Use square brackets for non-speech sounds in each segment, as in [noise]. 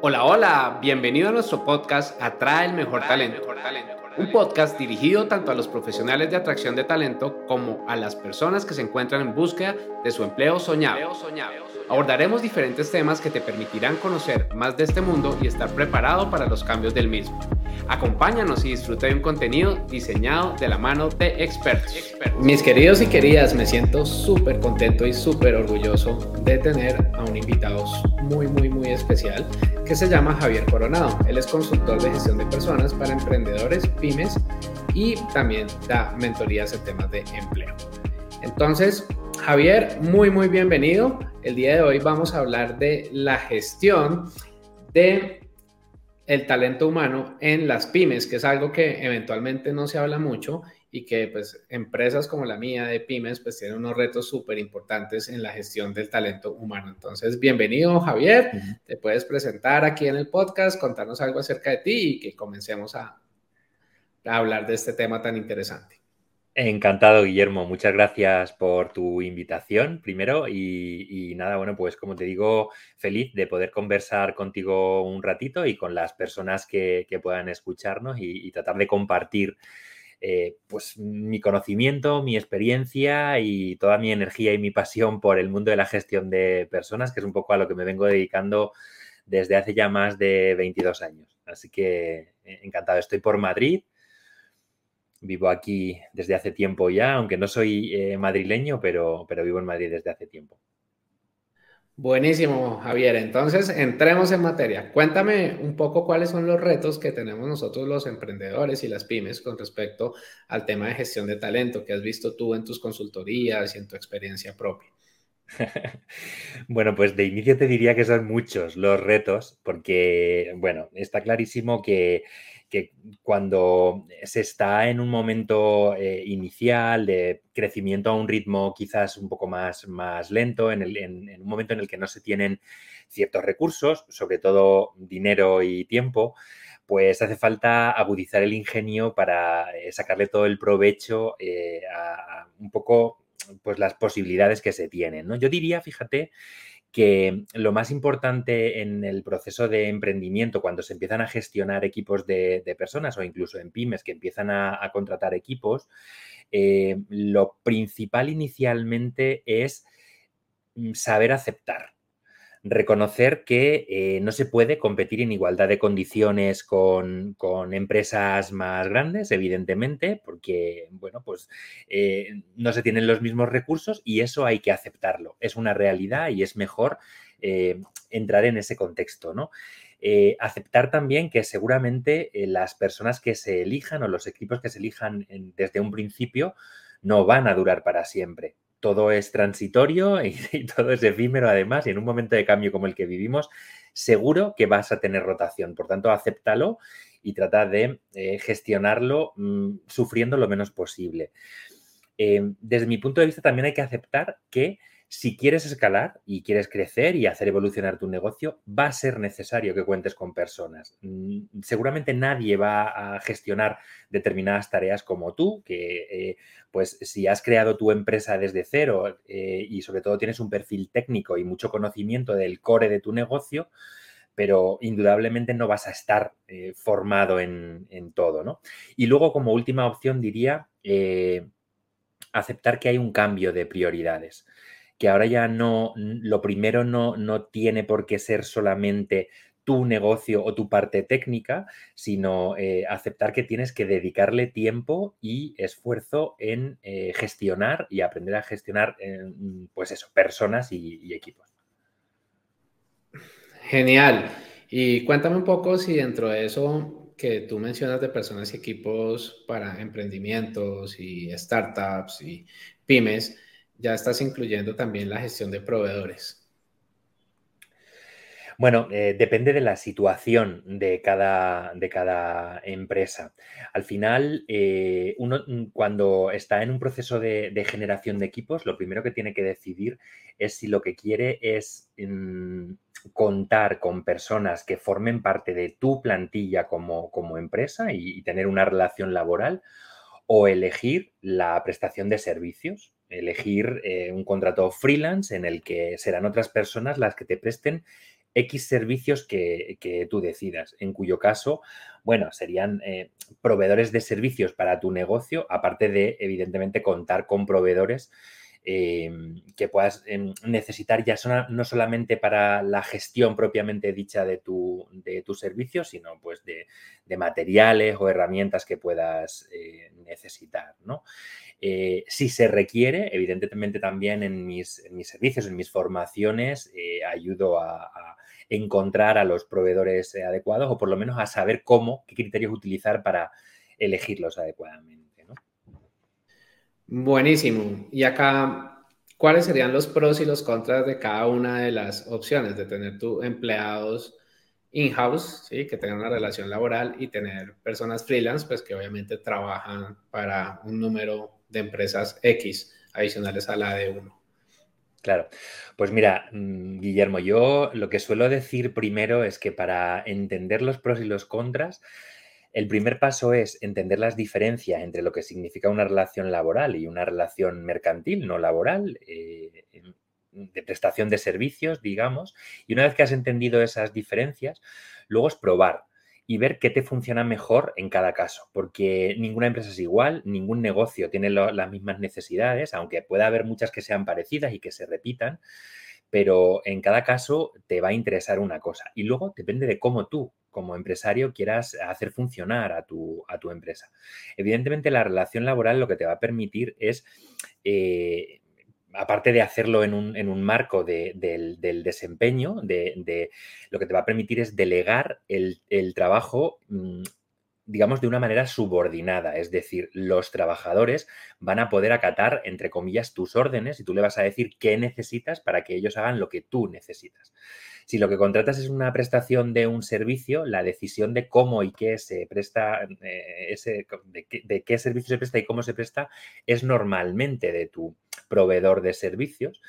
Hola, hola, bienvenido a nuestro podcast Atrae el Mejor Talento. Un podcast dirigido tanto a los profesionales de atracción de talento como a las personas que se encuentran en búsqueda de su empleo soñado. Abordaremos diferentes temas que te permitirán conocer más de este mundo y estar preparado para los cambios del mismo. Acompáñanos y disfruta de un contenido diseñado de la mano de expertos. Mis queridos y queridas, me siento súper contento y súper orgulloso de tener a un invitado muy, muy, muy especial que se llama Javier Coronado. Él es consultor de gestión de personas para emprendedores, pymes y también da mentorías en temas de empleo. Entonces, Javier, muy, muy bienvenido. El día de hoy vamos a hablar de la gestión de el talento humano en las pymes, que es algo que eventualmente no se habla mucho y que pues empresas como la mía de pymes pues tienen unos retos súper importantes en la gestión del talento humano. Entonces, bienvenido Javier, te puedes presentar aquí en el podcast, contarnos algo acerca de ti y que comencemos a, a hablar de este tema tan interesante. Encantado, Guillermo. Muchas gracias por tu invitación, primero. Y, nada, bueno, pues como te digo, feliz de poder conversar contigo un ratito y con las personas que, puedan escucharnos y, tratar de compartir eh, pues mi conocimiento, mi experiencia y toda mi energía y mi pasión por el mundo de la gestión de personas, que es un poco a lo que me vengo dedicando desde hace ya más de 22 años. Así que eh, encantado. Estoy por Madrid Vivo aquí desde hace tiempo ya, aunque no soy eh, madrileño, pero, pero vivo en Madrid desde hace tiempo. Buenísimo, Javier. Entonces, entremos en materia. Cuéntame un poco cuáles son los retos que tenemos nosotros los emprendedores y las pymes con respecto al tema de gestión de talento que has visto tú en tus consultorías y en tu experiencia propia. [laughs] bueno, pues de inicio te diría que son muchos los retos, porque, bueno, está clarísimo que que cuando se está en un momento eh, inicial de crecimiento a un ritmo quizás un poco más, más lento, en, un momento en el que no se tienen ciertos recursos, sobre todo dinero y tiempo, pues hace falta agudizar el ingenio para eh, sacarle todo el provecho eh, a un poco pues las posibilidades que se tienen. ¿no? Yo diría, fíjate, que lo más importante en el proceso de emprendimiento, cuando se empiezan a gestionar equipos de, personas o incluso en pymes que empiezan a, contratar equipos, eh, lo principal inicialmente es mm, saber aceptar reconocer que eh, no se puede competir en igualdad de condiciones con, empresas más grandes, evidentemente, porque, bueno, pues eh, no se tienen los mismos recursos y eso hay que aceptarlo. Es una realidad y es mejor eh, entrar en ese contexto, ¿no? aceptar también que seguramente las personas que se elijan o los equipos que se elijan desde un principio no van a durar para siempre todo es transitorio [laughs] y, todo es efímero además, y en un momento de cambio como el que vivimos, seguro que vas a tener rotación. Por tanto, acéptalo y trata de eh, gestionarlo mm, sufriendo lo menos posible. Em, desde mi punto de vista, también hay que aceptar que si quieres escalar y quieres crecer y hacer evolucionar tu negocio, va a ser necesario que cuentes con personas. Mm, seguramente nadie va a gestionar determinadas tareas como tú, que eh, pues si has creado tu empresa desde cero eh, y sobre todo tienes un perfil técnico y mucho conocimiento del core de tu negocio, pero indudablemente no vas a estar eh, formado en, en, todo, ¿no? Y luego como última opción diría aceptar que hay un cambio de prioridades que ahora ya no, lo primero no, no tiene por qué ser solamente tu negocio o tu parte técnica, sino eh, aceptar que tienes que dedicarle tiempo y esfuerzo en eh, gestionar y aprender a gestionar, eh, pues eso, personas y, equipos. Genial. Y cuéntame un poco si dentro de eso que tú mencionas de personas y equipos para emprendimientos y startups y pymes, ya estás incluyendo también la gestión de proveedores. Bueno, eh, depende de la situación de cada, de cada empresa. Al final, eh, uno mm, cuando está en un proceso de, generación de equipos, lo primero que tiene que decidir es si lo que quiere es mm, contar con personas que formen parte de tu plantilla como, como empresa y tener una relación laboral o elegir la prestación de servicios elegir eh, un contrato freelance en el que serán otras personas las que te presten X servicios que, tú decidas, en cuyo caso, bueno, serían eh, proveedores de servicios para tu negocio, aparte de, evidentemente, contar con proveedores Em, que puedas em, necesitar ya no solamente para la gestión propiamente dicha de tu, de servicio, sino pues de, materiales o herramientas que puedas eh, necesitar. Eh, si se requiere, evidentemente también en mis, servicios, en mis formaciones, eh, ayudo a, encontrar a los proveedores adecuados o por lo menos a saber cómo, qué criterios utilizar para elegirlos adecuadamente. Buenísimo. Y acá, ¿cuáles serían los pros y los contras de cada una de las opciones de tener tus empleados in-house, ¿sí? que tengan una relación laboral y tener personas freelance, pues que obviamente trabajan para un número de empresas X adicionales a la de uno? Claro, pues mira, mm, Guillermo, yo lo que suelo decir primero es que para entender los pros y los contras, el primer paso es entender las diferencias entre lo que significa una relación laboral y una relación mercantil, no laboral, eh, de prestación de servicios, digamos. Y una vez que has entendido esas diferencias, luego es probar y ver qué te funciona mejor en cada caso, porque ninguna empresa es igual, ningún negocio tiene las mismas necesidades, aunque pueda haber muchas que sean parecidas y que se repitan, pero en cada caso te va a interesar una cosa. Y luego depende de cómo tú como empresario quieras hacer funcionar a tu, a tu empresa. Evidentemente, la relación laboral lo que te va a permitir es, eh, aparte de hacerlo en un, marco del, desempeño, de, lo que te va a permitir es delegar el, trabajo mm, digamos, de una manera subordinada. Es decir, los trabajadores van a poder acatar, entre comillas, tus órdenes y tú le vas a decir qué necesitas para que ellos hagan lo que tú necesitas. Si lo que contratas es una prestación de un servicio, la decisión de cómo y qué se presta, eh, ese, de, qué, servicio se presta y cómo se presta, es normalmente de tu proveedor de servicios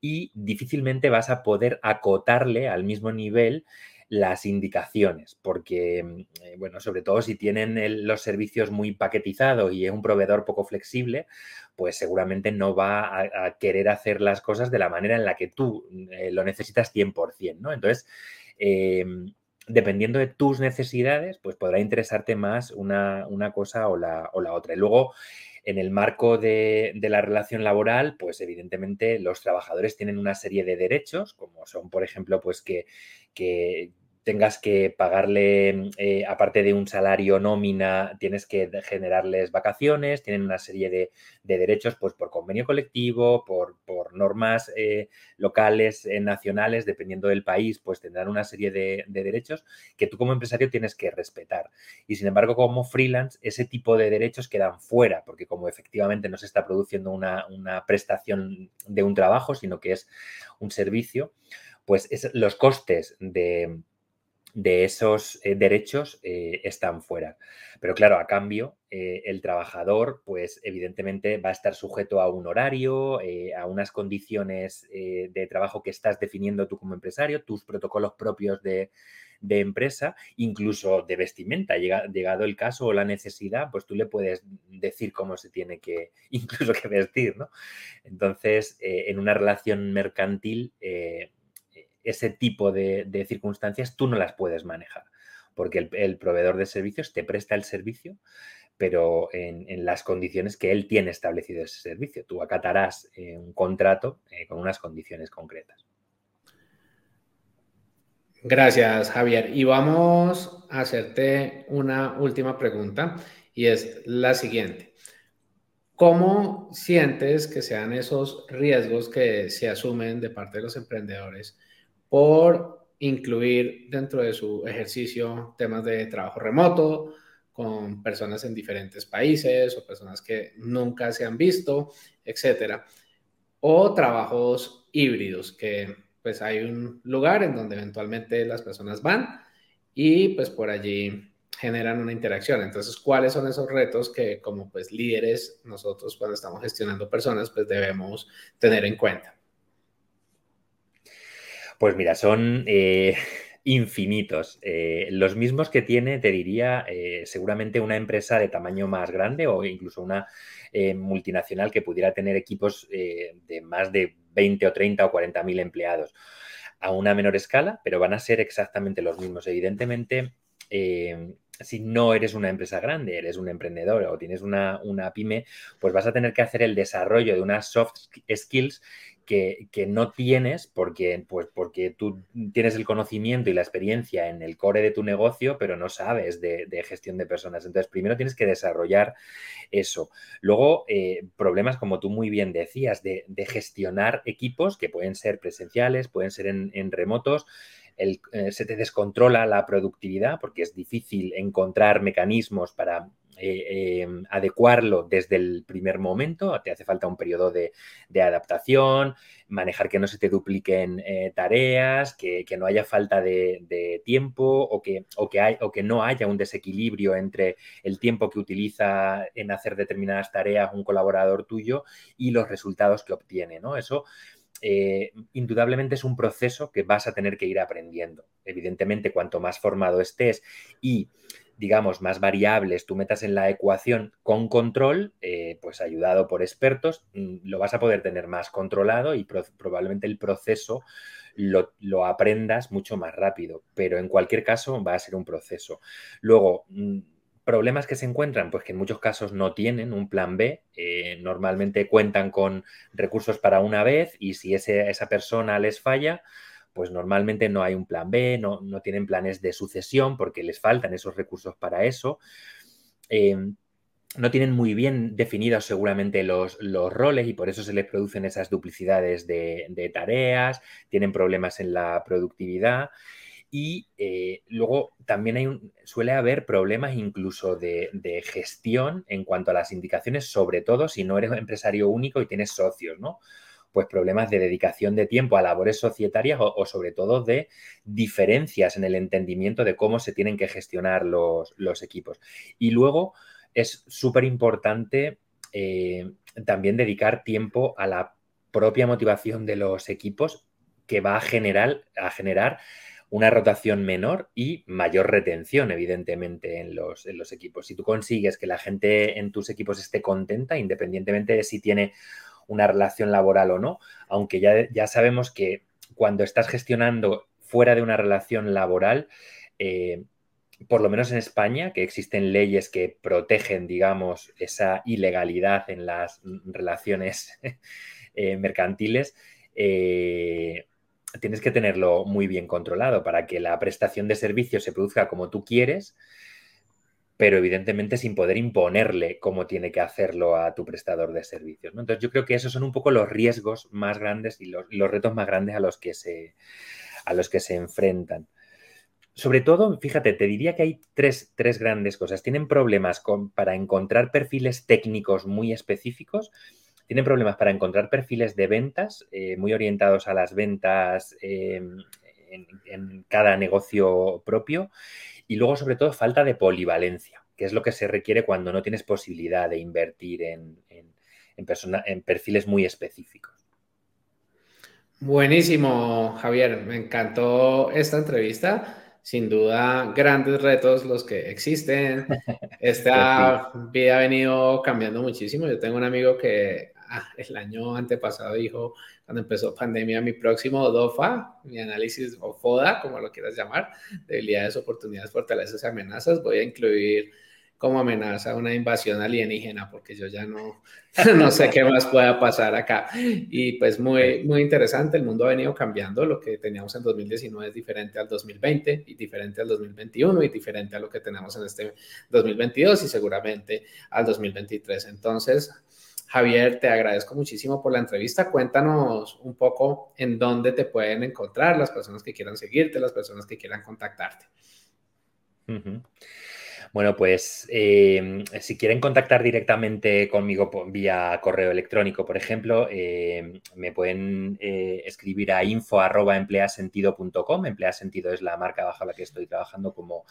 y difícilmente vas a poder acotarle al mismo nivel las indicaciones, porque, mm, eh, bueno, sobre todo si tienen los servicios muy paquetizados y es un proveedor poco flexible, pues seguramente no va a, querer hacer las cosas de la manera en la que tú mm, eh, lo necesitas 100%, ¿no? Entonces, em, dependiendo de tus necesidades, pues podrá interesarte más una, cosa o la, o la, otra. Y luego, en el marco de, la relación laboral, pues evidentemente los trabajadores tienen una serie de derechos, como son, por ejemplo, pues que, que tengas que pagarle, eh, aparte de un salario nómina, tienes que generarles vacaciones, tienen una serie de, derechos pues, por convenio colectivo, por, normas eh, locales, eh, nacionales, dependiendo del país, pues tendrán una serie de, derechos que tú como empresario tienes que respetar. Y sin embargo, como freelance, ese tipo de derechos quedan fuera, porque como efectivamente no se está produciendo una, prestación de un trabajo, sino que es un servicio, pues es, los costes de de esos eh, derechos eh, están fuera. Pero claro, a cambio, eh, el trabajador, pues evidentemente va a estar sujeto a un horario, a unas condiciones de trabajo que estás definiendo tú como empresario, tus protocolos propios de, empresa, incluso de vestimenta. llegado el caso o la necesidad, pues tú le puedes decir cómo se tiene que, [laughs] incluso que vestir, ¿no? Entonces, en una relación mercantil, ese tipo de, circunstancias tú no las puedes manejar, porque el, proveedor de servicios te presta el servicio, pero en, las condiciones que él tiene establecido ese servicio. Tú acatarás eh, un contrato eh, con unas condiciones concretas. Gracias, Javier. Y vamos a hacerte una última pregunta y es la siguiente. ¿Cómo sientes que sean esos riesgos que se asumen de parte de los emprendedores por incluir dentro de su ejercicio temas de trabajo remoto con personas en diferentes países o personas que nunca se han visto, etcétera, o trabajos híbridos que pues hay un lugar en donde eventualmente las personas van y pues por allí generan una interacción. Entonces, ¿cuáles son esos retos que como pues líderes nosotros cuando estamos gestionando personas pues debemos tener en cuenta? Pues mira, son eh, [laughs] infinitos. Eh, los mismos que tiene, te diría, eh, seguramente una empresa de tamaño más grande o incluso una multinacional que pudiera tener equipos de más de 20 o 30 o 40 mil empleados. a una menor escala, pero van a ser exactamente los mismos. Evidentemente, si no eres una empresa grande, eres un emprendedor o tienes una, una, pyme, pues vas a tener que hacer el desarrollo de unas soft skills que, no tienes porque, pues, porque tú tienes el conocimiento y la experiencia en el core de tu negocio, pero no sabes de, gestión de personas. Entonces, primero tienes que desarrollar eso. Luego, eh, problemas, como tú muy bien decías, de, gestionar equipos que pueden ser presenciales, pueden ser en remotos. Eh, se te descontrola la productividad porque es difícil encontrar mecanismos para eh, em, adecuarlo desde el primer momento, te hace falta un periodo de, adaptación, manejar que no se te dupliquen eh, tareas, que, no haya falta de, tiempo o que, no haya un desequilibrio entre el tiempo que utiliza en hacer determinadas tareas un colaborador tuyo y los resultados que obtiene. Eso eh, indudablemente es un proceso que vas a tener que ir aprendiendo. Evidentemente, cuanto más formado estés y, digamos, más variables tú metas en la ecuación con control, eh, pues ayudado por expertos, mm, lo vas a poder tener más controlado y probablemente el proceso lo, lo, aprendas mucho más rápido. Pero en cualquier caso va a ser un proceso. Luego, mm, problemas que se encuentran, pues que en muchos casos no tienen un plan B, eh, normalmente cuentan con recursos para una vez y si esa persona les falla, pues normalmente no hay un plan B, no, tienen planes de sucesión porque les faltan esos recursos para eso. Em, no tienen muy bien definidos seguramente los, los, roles y por eso se les producen esas duplicidades de, de tareas, tienen problemas en la productividad y eh, luego también hay suele haber problemas incluso de, gestión en cuanto a las indicaciones, sobre todo si no eres empresario único y tienes socios, ¿no? Pues problemas de dedicación de tiempo a labores societarias o, sobre todo de diferencias en el entendimiento de cómo se tienen que gestionar los, equipos. Y luego es súper importante eh, también dedicar tiempo a la propia motivación de los equipos que va a generar, a generar una rotación menor y mayor retención, evidentemente, en los, en los, equipos. Si tú consigues que la gente en tus equipos esté contenta, independientemente de si tiene una relación laboral o no, aunque ya, ya sabemos que cuando estás gestionando fuera de una relación laboral, eh, por lo menos en España, que existen leyes que protegen, digamos, esa ilegalidad en las relaciones [laughs] eh, mercantiles, eh, tienes que tenerlo muy bien controlado para que la prestación de servicios se produzca como tú quieres, pero evidentemente sin poder imponerle cómo tiene que hacerlo a tu prestador de servicios. Entonces yo creo que esos son un poco los riesgos más grandes y los, retos más grandes a los, que se, a los que se enfrentan. Sobre todo, fíjate, te diría que hay tres, tres grandes cosas. Tienen problemas con, para encontrar perfiles técnicos muy específicos tienen problemas para encontrar perfiles de ventas eh, muy orientados a las ventas em, en, cada negocio propio y luego sobre todo falta de polivalencia, que es lo que se requiere cuando no tienes posibilidad de invertir en, en perfiles muy específicos. Buenísimo, Javier. Me encantó esta entrevista sin duda grandes retos los que existen. [laughs] Esta vida ha venido cambiando muchísimo. Yo tengo un amigo que [laughs] El año antepasado dijo, cuando empezó pandemia, mi próximo DOFA, mi análisis o FODA, como lo quieras llamar, debilidades, oportunidades, fortalezas y amenazas, voy a incluir como amenaza una invasión alienígena, porque yo ya no, [laughs] no sé qué más pueda pasar acá. Y pues muy, muy interesante, el mundo ha venido cambiando, lo que teníamos en 2019 es diferente al 2020 y diferente al 2021 y diferente a lo que tenemos en este 2022 y seguramente al 2023. Entonces, Javier, te agradezco muchísimo por la entrevista. Cuéntanos un poco en dónde te pueden encontrar las personas que quieran seguirte, las personas que quieran contactarte. Bueno, pues em, si quieren contactar directamente conmigo vía correo electrónico, por ejemplo, em, me pueden eh, escribir a info.empleasentido.com. Empleasentido es la marca bajo la que estoy trabajando como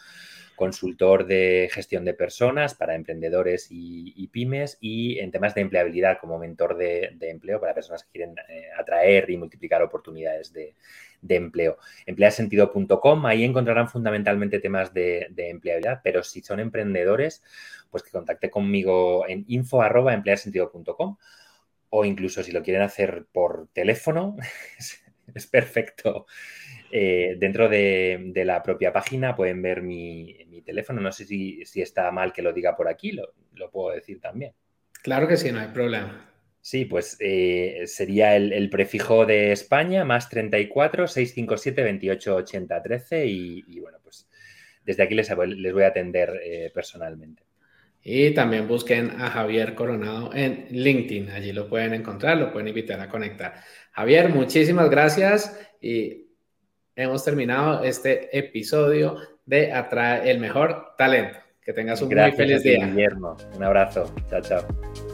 consultor de gestión de personas para emprendedores y, pymes y en temas de empleabilidad como mentor de, empleo para personas que quieren eh, atraer y multiplicar oportunidades de, de empleo. Empleasentido.com, ahí encontrarán fundamentalmente temas de, empleabilidad, pero si son emprendedores, pues que contacte conmigo en info.empleasentido.com o incluso si lo quieren hacer por teléfono, [laughs] es perfecto Eh, dentro de, la propia página pueden ver mi, teléfono. No sé si, está mal que lo diga por aquí, lo, puedo decir también. Claro que sí, no hay problema. Sí, pues eh, sería el, prefijo de España, más 34 657 28 80 13 y, bueno, pues desde aquí les, les voy a atender eh, personalmente. Y también busquen a Javier Coronado en LinkedIn. Allí lo pueden encontrar, lo pueden invitar a conectar. Javier, muchísimas gracias y hemos terminado este episodio de Atrae el Mejor Talento. Que tengas un muy feliz día. Guillermo. Un abrazo. Chao, chao.